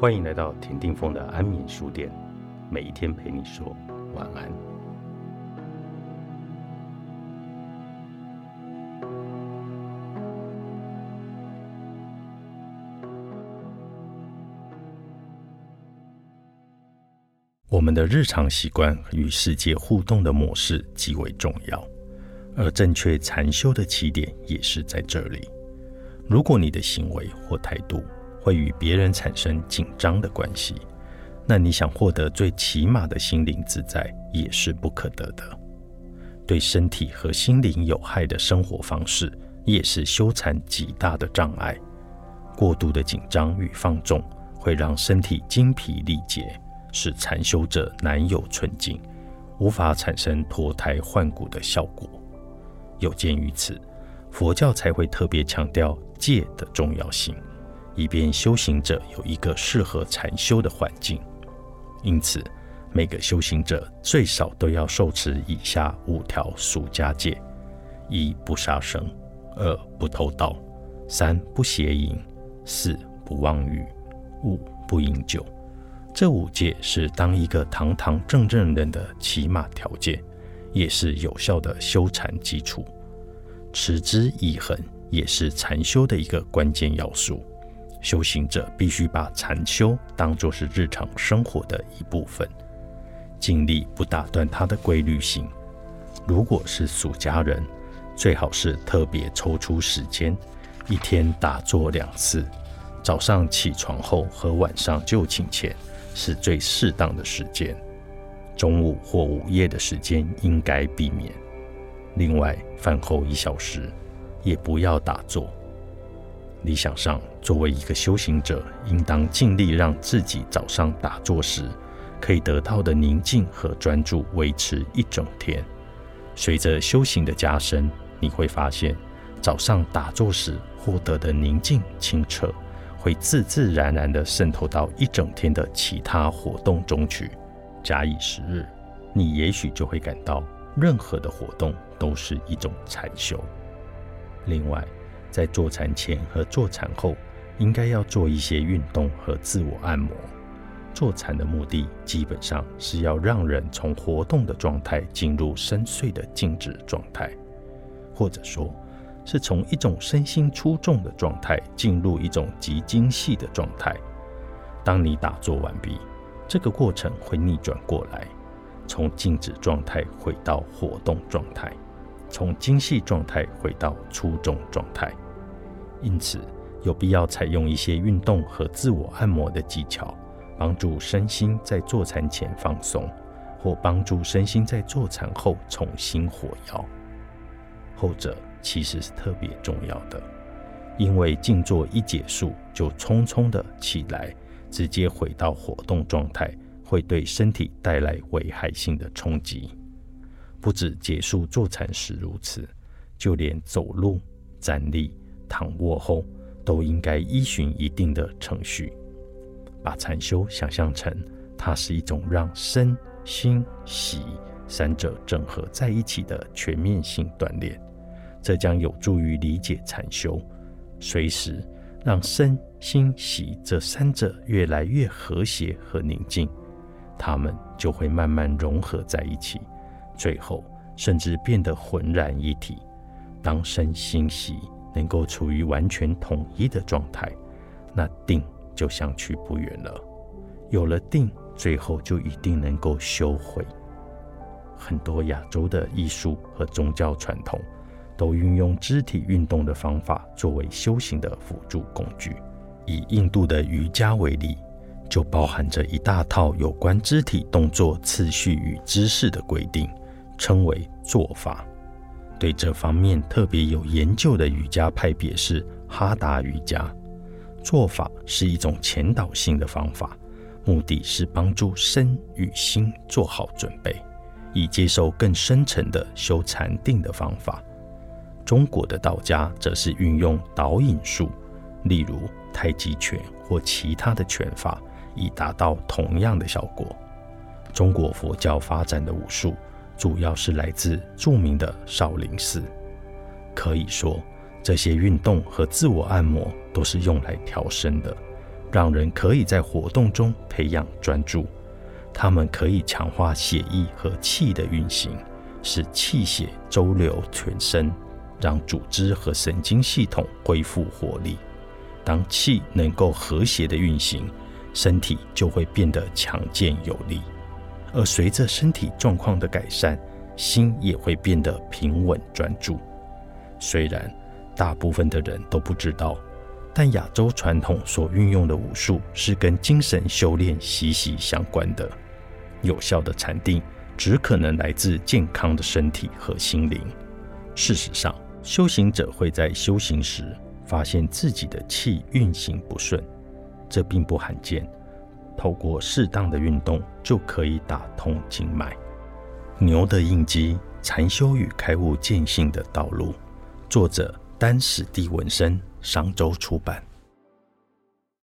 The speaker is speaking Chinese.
欢迎来到田定峰的安眠书店，每一天陪你说晚安。我们的日常习惯与世界互动的模式极为重要，而正确禅修的起点也是在这里。如果你的行为或态度会与别人产生紧张的关系，那你想获得最起码的心灵自在也是不可得的。对身体和心灵有害的生活方式也是修禅极大的障碍。过度的紧张与放纵会让身体精疲力竭。使禅修者难有纯净，无法产生脱胎换骨的效果。有鉴于此，佛教才会特别强调戒的重要性，以便修行者有一个适合禅修的环境。因此，每个修行者最少都要受持以下五条俗家戒：一、不杀生；二、不偷盗；三、不邪淫；四、不妄语；五、不饮酒。这五戒是当一个堂堂正正人的起码条件，也是有效的修禅基础。持之以恒也是禅修的一个关键要素。修行者必须把禅修当作是日常生活的一部分，尽力不打断它的规律性。如果是俗家人，最好是特别抽出时间，一天打坐两次，早上起床后和晚上就寝前。是最适当的时间，中午或午夜的时间应该避免。另外，饭后一小时也不要打坐。理想上，作为一个修行者，应当尽力让自己早上打坐时可以得到的宁静和专注维持一整天。随着修行的加深，你会发现早上打坐时获得的宁静清澈。会自自然然地渗透到一整天的其他活动中去。假以时日，你也许就会感到，任何的活动都是一种禅修。另外，在坐禅前和坐禅后，应该要做一些运动和自我按摩。坐禅的目的基本上是要让人从活动的状态进入深邃的静止状态，或者说。是从一种身心出众的状态进入一种极精细的状态。当你打坐完毕，这个过程会逆转过来，从静止状态回到活动状态，从精细状态回到粗重状态。因此，有必要采用一些运动和自我按摩的技巧，帮助身心在坐禅前放松，或帮助身心在坐禅后重新火药。后者。其实是特别重要的，因为静坐一结束就匆匆的起来，直接回到活动状态，会对身体带来危害性的冲击。不止结束坐禅时如此，就连走路、站立、躺卧后，都应该依循一定的程序。把禅修想象成，它是一种让身心习三者整合在一起的全面性锻炼。这将有助于理解禅修，随时让身心习这三者越来越和谐和宁静，它们就会慢慢融合在一起，最后甚至变得浑然一体。当身心息能够处于完全统一的状态，那定就相去不远了。有了定，最后就一定能够修会。很多亚洲的艺术和宗教传统。都运用肢体运动的方法作为修行的辅助工具。以印度的瑜伽为例，就包含着一大套有关肢体动作次序与姿势的规定，称为做法。对这方面特别有研究的瑜伽派别是哈达瑜伽。做法是一种前导性的方法，目的是帮助身与心做好准备，以接受更深层的修禅定的方法。中国的道家则是运用导引术，例如太极拳或其他的拳法，以达到同样的效果。中国佛教发展的武术主要是来自著名的少林寺。可以说，这些运动和自我按摩都是用来调身的，让人可以在活动中培养专注。它们可以强化血液和气的运行，使气血周流全身，让组织和神经系统恢复活力。当气能够和谐的运行，身体就会变得强健有力。而随着身体状况的改善，心也会变得平稳专注。虽然大部分的人都不知道，但亚洲传统所运用的武术是跟精神修炼息息相关的。有效的禅定只可能来自健康的身体和心灵。事实上，修行者会在修行时发现自己的气运行不顺，这并不罕见。透过适当的运动就可以打通经脉。牛的印记：禅修与开悟见性的道路。作者：丹史蒂文森，商周出版。